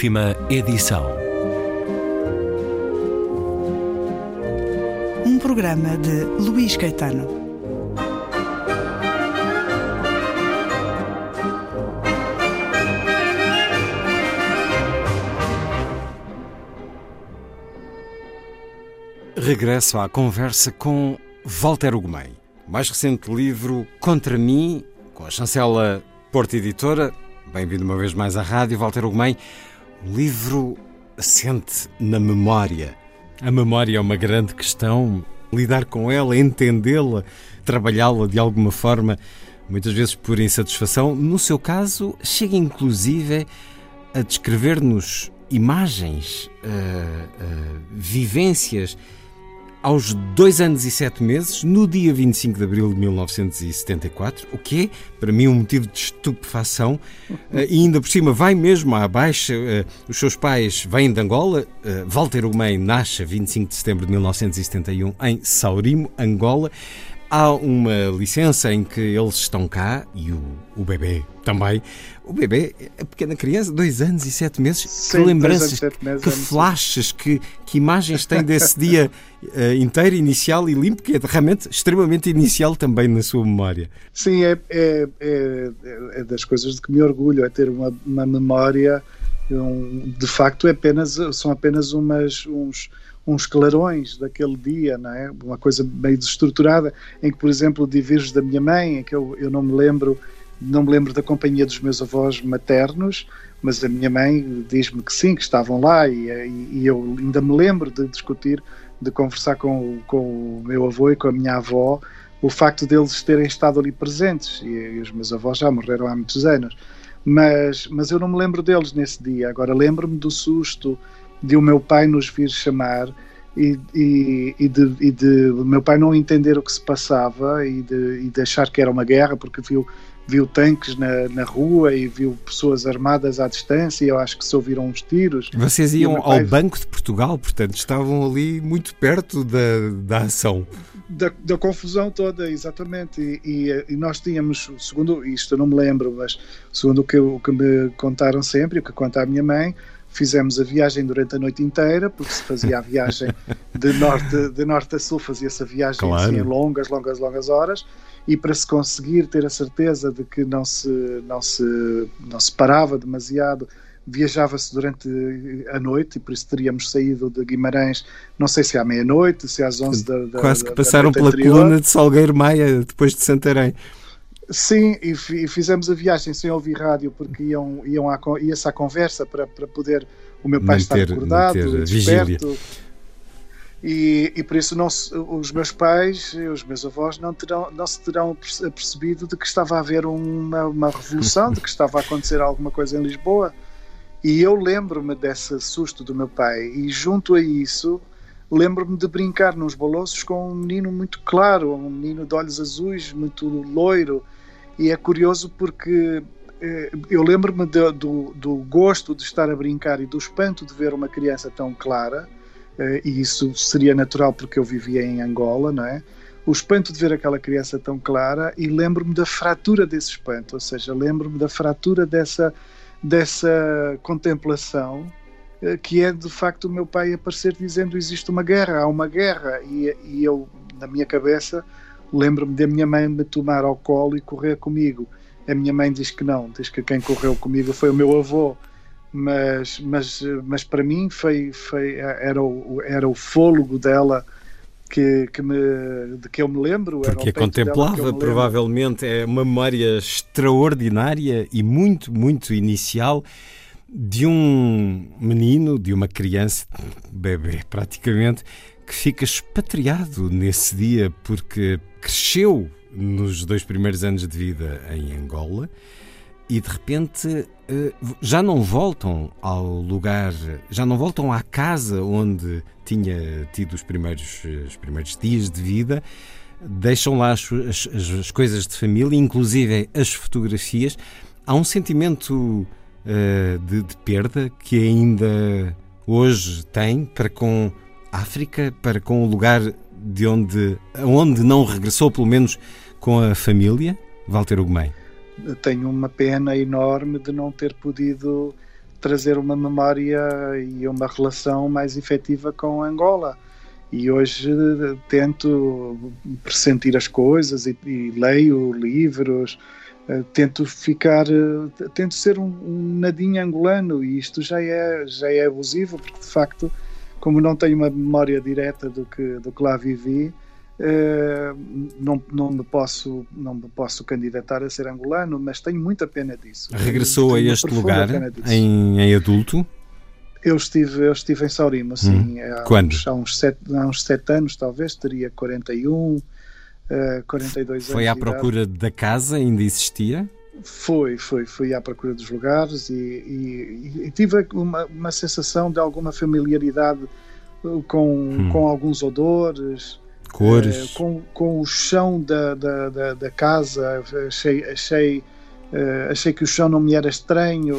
Última edição. Um programa de Luís Caetano. Regresso à conversa com Walter Ugumem. Mais recente livro Contra mim, com a chancela Porta Editora. Bem-vindo uma vez mais à rádio, Walter Ugumem. Um livro assente na memória. A memória é uma grande questão. Lidar com ela, entendê-la, trabalhá-la de alguma forma, muitas vezes por insatisfação. No seu caso, chega inclusive a descrever-nos imagens, uh, uh, vivências aos dois anos e sete meses, no dia 25 de abril de 1974, o que é, para mim, um motivo de estupefação, eh, e ainda por cima vai mesmo à baixa. Eh, os seus pais vêm de Angola. Eh, Walter Umem nasce a 25 de setembro de 1971 em Saurimo, Angola. Há uma licença em que eles estão cá e o, o bebê também. O bebê, a pequena criança, dois anos e sete meses. Sim, que lembranças, meses, que flashes, que, que imagens tem desse dia uh, inteiro, inicial e limpo, que é realmente extremamente inicial também na sua memória. Sim, é, é, é, é das coisas de que me orgulho, é ter uma, uma memória. Um, de facto, é apenas, são apenas umas, uns uns clarões daquele dia, não é? Uma coisa meio desestruturada, em que, por exemplo, divirjo da minha mãe, em que eu, eu não me lembro não me lembro da companhia dos meus avós maternos, mas a minha mãe diz-me que sim, que estavam lá e, e, eu ainda me lembro de discutir, de conversar com, com o meu avô e com a minha avó o facto deles terem estado ali presentes e, e os meus avós já morreram há muitos anos. Mas, mas eu não me lembro deles nesse dia. Agora lembro-me do susto de o meu pai nos vir chamar e, e, e, de, e de meu pai não entender o que se passava e de, e de achar que era uma guerra porque viu viu tanques na, na rua e viu pessoas armadas à distância e eu acho que se ouviram uns tiros. Vocês iam pai... ao Banco de Portugal, portanto estavam ali muito perto da, da ação. Da, da confusão toda, exatamente. E, e, e, nós tínhamos, segundo isto eu não me lembro, mas segundo o que, o que me contaram sempre, o que conta a minha mãe, fizemos a viagem durante a noite inteira, porque se fazia a viagem de norte, de norte a sul, fazia-se a viagem claro. assim, longas, longas, longas horas, e para se conseguir ter a certeza de que não se, não se, não se parava demasiado, viajava-se durante a noite, e por isso teríamos saído de Guimarães, não sei se à meia-noite, se às 11 da, da Quase que passaram pela anterior. coluna de Salgueiro Maia, depois de Santarém. Sim, e, e, fizemos a viagem sem ouvir rádio porque iam, iam à, ia-se à conversa para, para poder o meu pai manter, estar acordado, desperto. E, e, por isso não se, os meus pais e os meus avós não, terão, não se terão percebido de que estava a haver uma, uma revolução, de que estava a acontecer alguma coisa em Lisboa. E eu lembro-me desse susto do meu pai, e junto a isso lembro-me de brincar nos bolossos com um menino muito claro, um menino de olhos azuis, muito loiro, e é curioso porque eh, eu lembro-me do, do, gosto de estar a brincar e do espanto de ver uma criança tão clara, eh, e isso seria natural porque eu vivia em Angola, não é? O espanto de ver aquela criança tão clara e lembro-me da fratura desse espanto, ou seja, lembro-me da fratura dessa, dessa contemplação eh, que é de facto o meu pai aparecer dizendo existe uma guerra, há uma guerra, e, e eu, na minha cabeça, lembro-me da minha mãe me tomar ao colo e correr comigo. A minha mãe diz que não, diz que quem correu comigo foi o meu avô. Mas, mas, mas para mim foi, foi, era, o, era o fôlego dela que, que me, de que eu me lembro. Porque a contemplava, provavelmente, é uma memória extraordinária e muito, muito inicial de um menino, de uma criança, bebê praticamente, que fica expatriado nesse dia porque cresceu nos dois primeiros anos de vida em Angola e de repente eh, já não voltam ao lugar, já não voltam à casa onde tinha tido os primeiros, os primeiros dias de vida, deixam lá as, as, as coisas de família, inclusive as fotografias. Há um sentimento uh, de, de perda que ainda hoje tem para com África, para com o lugar de onde, onde não regressou, pelo menos com a família, Walter Ugumem? Tenho uma pena enorme de não ter podido trazer uma memória e uma relação mais efetiva com Angola. E hoje tento pressentir as coisas e, e leio livros, uh, tento ficar, uh, tento ser um, um, nadinho angolano e isto já é, já é abusivo, porque de facto, como não tenho uma memória direta do que, do que lá vivi, Uh, não, não, me posso, não me posso candidatar a ser angolano, mas tenho muita pena disso. Regressou a este lugar em, em, adulto? Eu estive, eu estive em Saurima, sim. Hum. Há Quando? Uns, há, uns sete, há uns sete anos, talvez, teria 41, uh, 42 Foi anos. Foi à procura da casa, ainda existia? Foi, foi, fui à procura dos lugares e, e, e tive uma, uma sensação de alguma familiaridade com, hum. com alguns odores, Cores. Uh, com, com o chão da, da, da, da casa, achei, achei, uh, achei que o chão não me era estranho.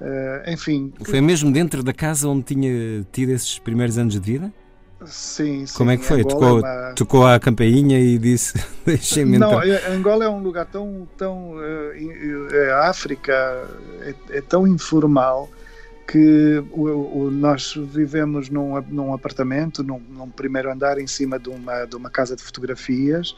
Uh, enfim. Foi mesmo dentro da casa onde tinha tido esses primeiros anos de vida? Sim, sim. Como é que foi? Tocou, é uma... tocou a campainha e disse: Deixem-me Não, então. Angola é um lugar tão. tão a África é, é tão informal que o, o, nós vivemos num, num apartamento, num, num, primeiro andar, em cima de uma, de uma casa de fotografias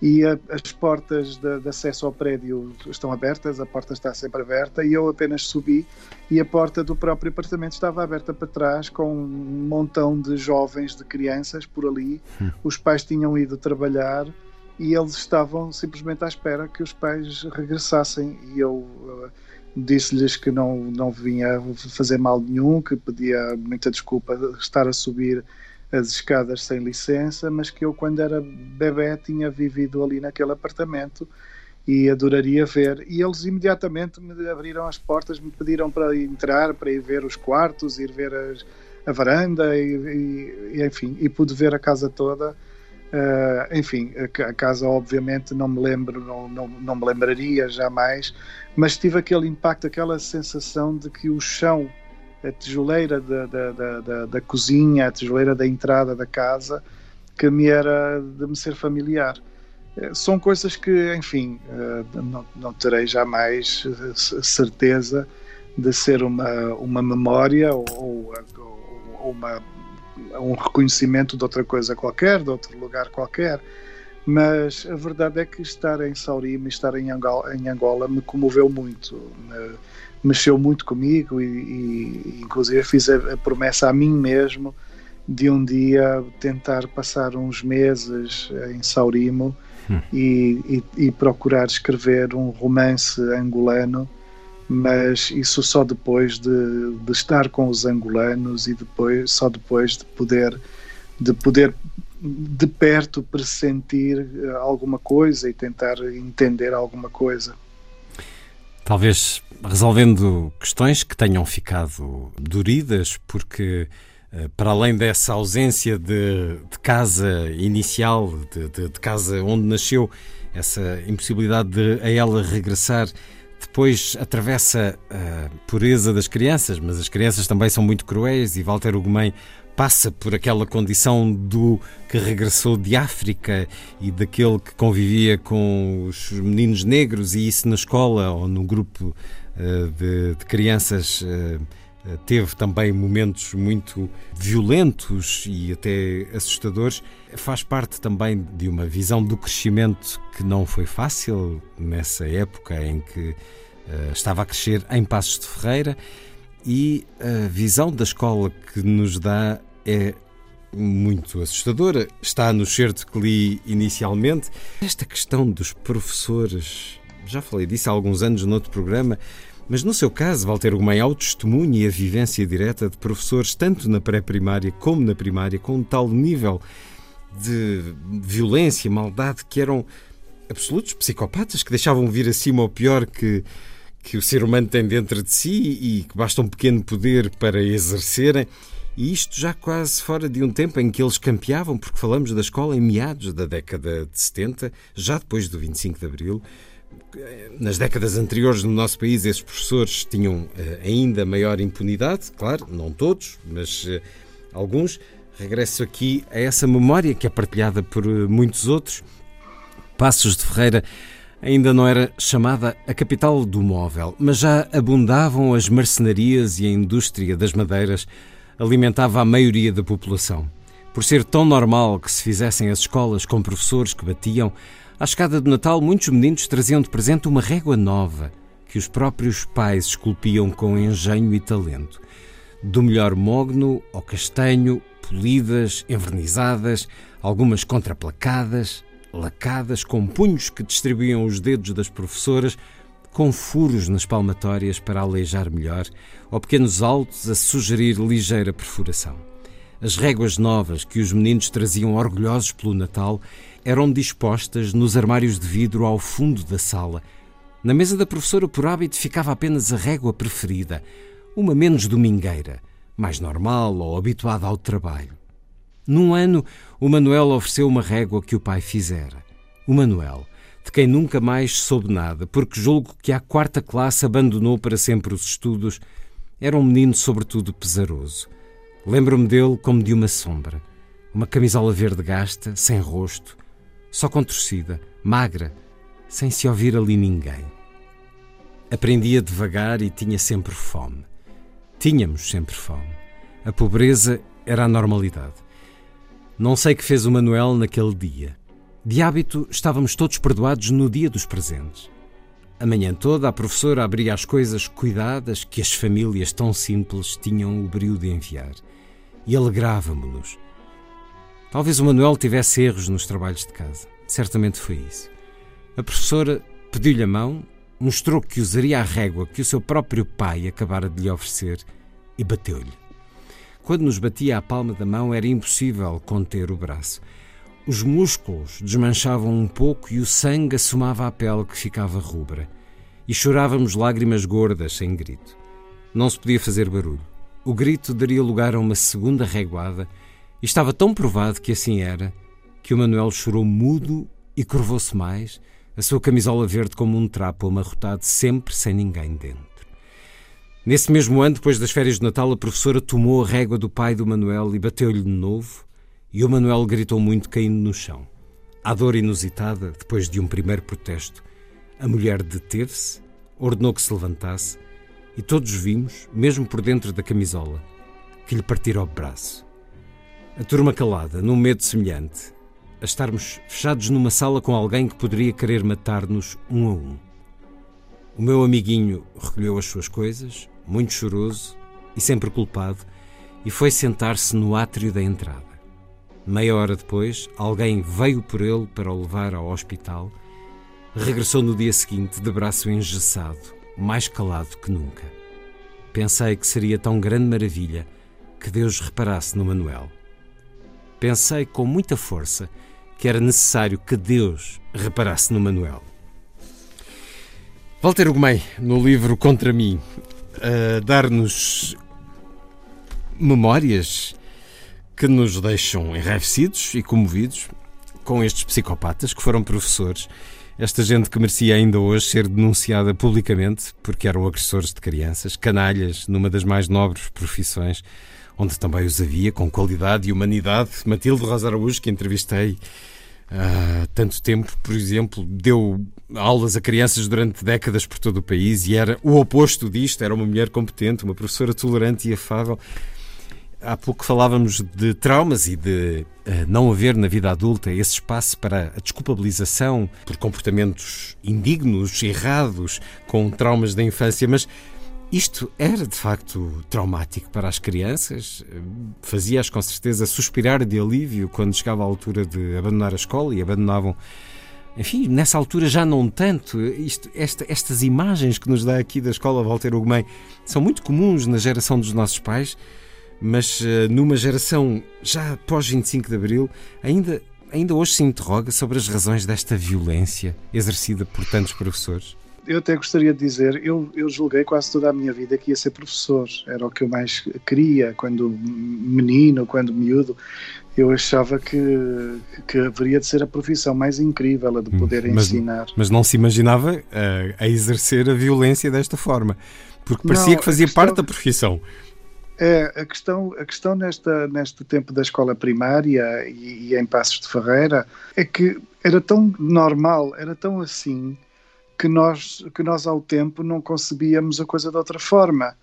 e a, as portas de, de, acesso ao prédio estão abertas, a porta está sempre aberta e eu apenas subi e a porta do próprio apartamento estava aberta para trás com um montão de jovens, de crianças por ali. Hum. Os pais tinham ido trabalhar e eles estavam simplesmente à espera que os pais regressassem e eu disse-lhes que não, não vinha fazer mal nenhum, que pedia muita desculpa estar a subir as escadas sem licença, mas que eu, quando era bebê, tinha vivido ali naquele apartamento e adoraria ver. E eles imediatamente me abriram as portas, me pediram para entrar, para ir ver os quartos, ir ver as, a varanda, e, e, enfim, e pude ver a casa toda. Uh, enfim, a, a, casa obviamente não me lembro, não, não, não me lembraria jamais, mas tive aquele impacto, aquela sensação de que o chão, a tijoleira da, da, da, da, cozinha, a tijoleira da entrada da casa, que me era de me ser familiar. Eh, são coisas que, enfim, eh, não, não terei jamais eh, certeza de ser uma, uma memória ou, ou uma, um reconhecimento de outra coisa qualquer, de outro lugar qualquer mas a verdade é que estar em Saurima e estar em Angola, em Angola me comoveu muito, me, mexeu muito comigo e, e inclusive fiz a, a, promessa a mim mesmo de um dia tentar passar uns meses em Saurimo hum. e, e, e, procurar escrever um romance angolano, mas isso só depois de, de estar com os angolanos e depois só depois de poder de poder de perto pressentir eh, alguma coisa e tentar entender alguma coisa. Talvez resolvendo questões que tenham ficado duridas, porque eh, para além dessa ausência de, de casa inicial, de, de, de, casa onde nasceu, essa impossibilidade de a ela regressar, depois atravessa a pureza das crianças, mas as crianças também são muito cruéis e Walter Ugumem passa por aquela condição do que regressou de África e daquele que convivia com os meninos negros e isso na escola ou no grupo uh, de, de, crianças uh, teve também momentos muito violentos e até assustadores. Faz parte também de uma visão do crescimento que não foi fácil nessa época em que uh, estava a crescer em Passos de Ferreira e a visão da escola que nos dá é muito assustadora. Está no certo que li inicialmente. Esta questão dos professores, já falei disso há alguns anos noutro programa, mas no seu caso, Walter Gomem, há o testemunho e a vivência direta de professores, tanto na pré-primária como na primária, com um tal nível de violência, maldade, que eram absolutos psicopatas, que deixavam vir acima o pior que, que o ser humano tem dentro de si e que basta um pequeno poder para exercerem. E isto já quase fora de um tempo em que eles campeavam, porque falamos da escola em meados da década de 70, já depois do 25 de Abril. Nas décadas anteriores no nosso país, esses professores tinham eh, ainda maior impunidade, claro, não todos, mas eh, alguns. Regresso aqui a essa memória que é partilhada por eh, muitos outros. Passos de Ferreira Ainda não era chamada a capital do móvel, mas já abundavam as marcenarias e a indústria das madeiras alimentava a maioria da população. Por ser tão normal que se fizessem as escolas com professores que batiam, à escada de Natal muitos meninos traziam de presente uma régua nova que os próprios pais esculpiam com engenho e talento. Do melhor mogno ao castanho, polidas, envernizadas, algumas contraplacadas, lacadas, com punhos que distribuíam os dedos das professoras, com furos nas palmatórias para aleijar melhor, ou pequenos altos a sugerir ligeira perfuração. As réguas novas que os meninos traziam orgulhosos pelo Natal eram dispostas nos armários de vidro ao fundo da sala. Na mesa da professora, por hábito, ficava apenas a régua preferida, uma menos domingueira, mais normal ou habituada ao trabalho. Num ano, o Manuel ofereceu uma régua que o pai fizera. O Manuel, de quem nunca mais soube nada, porque julgo que à quarta classe abandonou para sempre os estudos, era um menino sobretudo pesaroso. Lembro-me dele como de uma sombra. Uma camisola verde gasta, sem rosto, só contorcida, magra, sem se ouvir ali ninguém. Aprendia devagar e tinha sempre fome. Tínhamos sempre fome. A pobreza era a normalidade. Não sei que fez o Manuel naquele dia. De hábito, estávamos todos perdoados no dia dos presentes. A manhã toda, a professora abria as coisas cuidadas que as famílias tão simples tinham o brio de enviar. E alegrávamos-nos. Talvez o Manuel tivesse erros nos trabalhos de casa. Certamente foi isso. A professora pediu-lhe a mão, mostrou que usaria a régua que o seu próprio pai acabara de lhe oferecer e bateu-lhe. Quando nos batia a palma da mão, era impossível conter o braço. Os músculos desmanchavam um pouco e o sangue assomava a pele que ficava rubra. E chorávamos lágrimas gordas, sem grito. Não se podia fazer barulho. O grito daria lugar a uma segunda reguada e estava tão provado que assim era que o Manuel chorou mudo e curvou-se mais, a sua camisola verde como um trapo amarrotado, sempre sem ninguém dentro. Nesse mesmo ano, depois das férias de Natal, a professora tomou a régua do pai do Manuel e bateu-lhe de novo, e o Manuel gritou muito, caindo no chão. À dor inusitada, depois de um primeiro protesto, a mulher deteve-se, ordenou que se levantasse, e todos vimos, mesmo por dentro da camisola, que lhe partira o braço. A turma calada, num medo semelhante, a estarmos fechados numa sala com alguém que poderia querer matar-nos um a um. O meu amiguinho recolheu as suas coisas, muito choroso e sempre culpado, e foi sentar-se no átrio da entrada. Meia hora depois, alguém veio por ele para o levar ao hospital. Regressou no dia seguinte, de braço engessado, mais calado que nunca. Pensei que seria tão grande maravilha que Deus reparasse no Manuel. Pensei com muita força que era necessário que Deus reparasse no Manuel. Walter Ugumem, no livro Contra mim, a dar-nos memórias que nos deixam enraivecidos e comovidos com estes psicopatas que foram professores, esta gente que merecia ainda hoje ser denunciada publicamente porque eram agressores de crianças, canalhas numa das mais nobres profissões, onde também os havia com qualidade e humanidade. Matilde Rosa Araújo, que entrevistei há tanto tempo, por exemplo, deu aulas a crianças durante décadas por todo o país e era o oposto disto, era uma mulher competente, uma professora tolerante e afável. Há pouco falávamos de traumas e de uh, não haver na vida adulta esse espaço para a desculpabilização por comportamentos indignos, errados, com traumas da infância, mas isto era de facto traumático para as crianças, fazia-as com certeza suspirar de alívio quando chegava a altura de abandonar a escola e abandonavam. Enfim, nessa altura já não tanto. Isto, esta, estas imagens que nos dá aqui da escola Walter Ugumem são muito comuns na geração dos nossos pais, mas uh, numa geração já pós 25 de Abril, ainda, ainda hoje se interroga sobre as razões desta violência exercida por tantos professores eu até gostaria de dizer, eu, eu julguei quase toda a minha vida que ia ser professor, era o que eu mais queria quando menino, quando miúdo. Eu achava que, que haveria de ser a profissão mais incrível, a de hum, poder mas, ensinar. Mas não se imaginava a, eh, a exercer a violência desta forma, porque parecia não, que fazia questão, parte da profissão. É, a questão, a questão nesta, neste tempo da escola primária e, e em Passos de Ferreira é que era tão normal, era tão assim, que nós, que nós ao tempo não concebíamos a coisa de outra forma.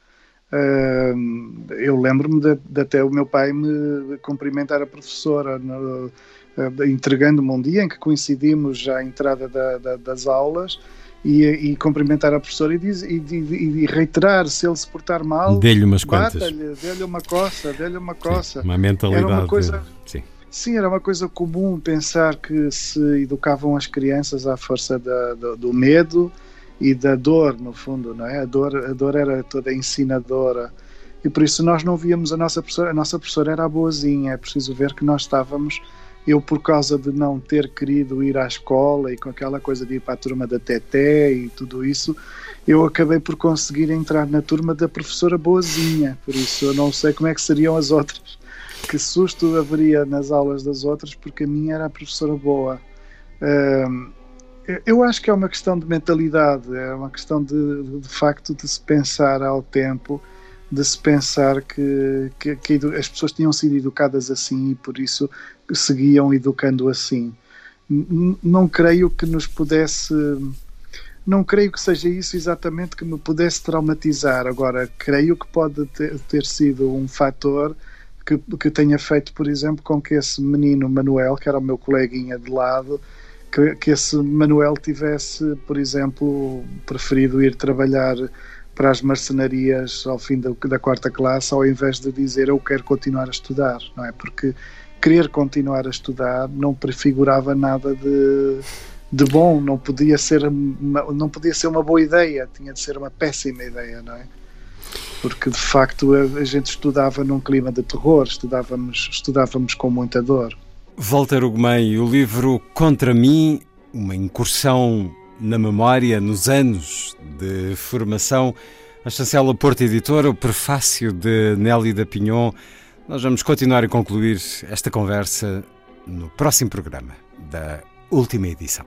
Uh, eu lembro-me de, de, até o meu pai me cumprimentar a professora, uh, entregando-me um dia em que coincidimos já à entrada da, da, das aulas e, e, cumprimentar a professora e, diz, e, e, reiterar se ele se portar mal, dê-lhe umas quantas, dê-lhe uma coça, dê-lhe uma coça. Sim, uma mentalidade. Era uma coisa, sim. sim. era uma coisa comum pensar que se educavam as crianças à força da, do, do medo e da dor, no fundo, não é? A dor, a dor era toda ensinadora. E por isso nós não víamos a nossa professora, a nossa professora era a boazinha, é preciso ver que nós estávamos, eu por causa de não ter querido ir à escola e com aquela coisa de ir para a turma da Teté e tudo isso, eu acabei por conseguir entrar na turma da professora boazinha, por isso eu não sei como é que seriam as outras. Que susto haveria nas aulas das outras, porque a minha era a professora boa. Um, eu acho que é uma questão de mentalidade, é uma questão de, de facto de se pensar ao tempo, de se pensar que, que, que, as pessoas tinham sido educadas assim e por isso seguiam educando assim. Não creio que nos pudesse. Não creio que seja isso exatamente que me pudesse traumatizar. Agora, creio que pode ter, ter sido um fator que, que tenha feito, por exemplo, com que esse menino Manuel, que era o meu coleguinha de lado, que, que esse Manuel tivesse, por exemplo, preferido ir trabalhar para as marcenarias ao fim da, da, quarta classe, ao invés de dizer eu quero continuar a estudar, não é? Porque querer continuar a estudar não prefigurava nada de, de bom, não podia ser uma, não podia ser uma boa ideia, tinha de ser uma péssima ideia, não é? Porque de facto a, a gente estudava num clima de terror, estudávamos, estudávamos com muita dor. Walter Ugumem, o livro Contra mim, uma incursão na memória, nos anos de formação, a chancela Porto Editora, o prefácio de Nelly da Pinhon. Nós vamos continuar a concluir esta conversa no próximo programa da última edição.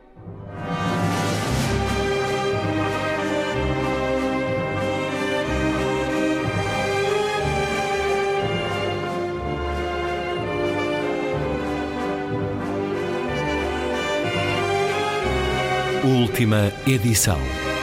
Última edição.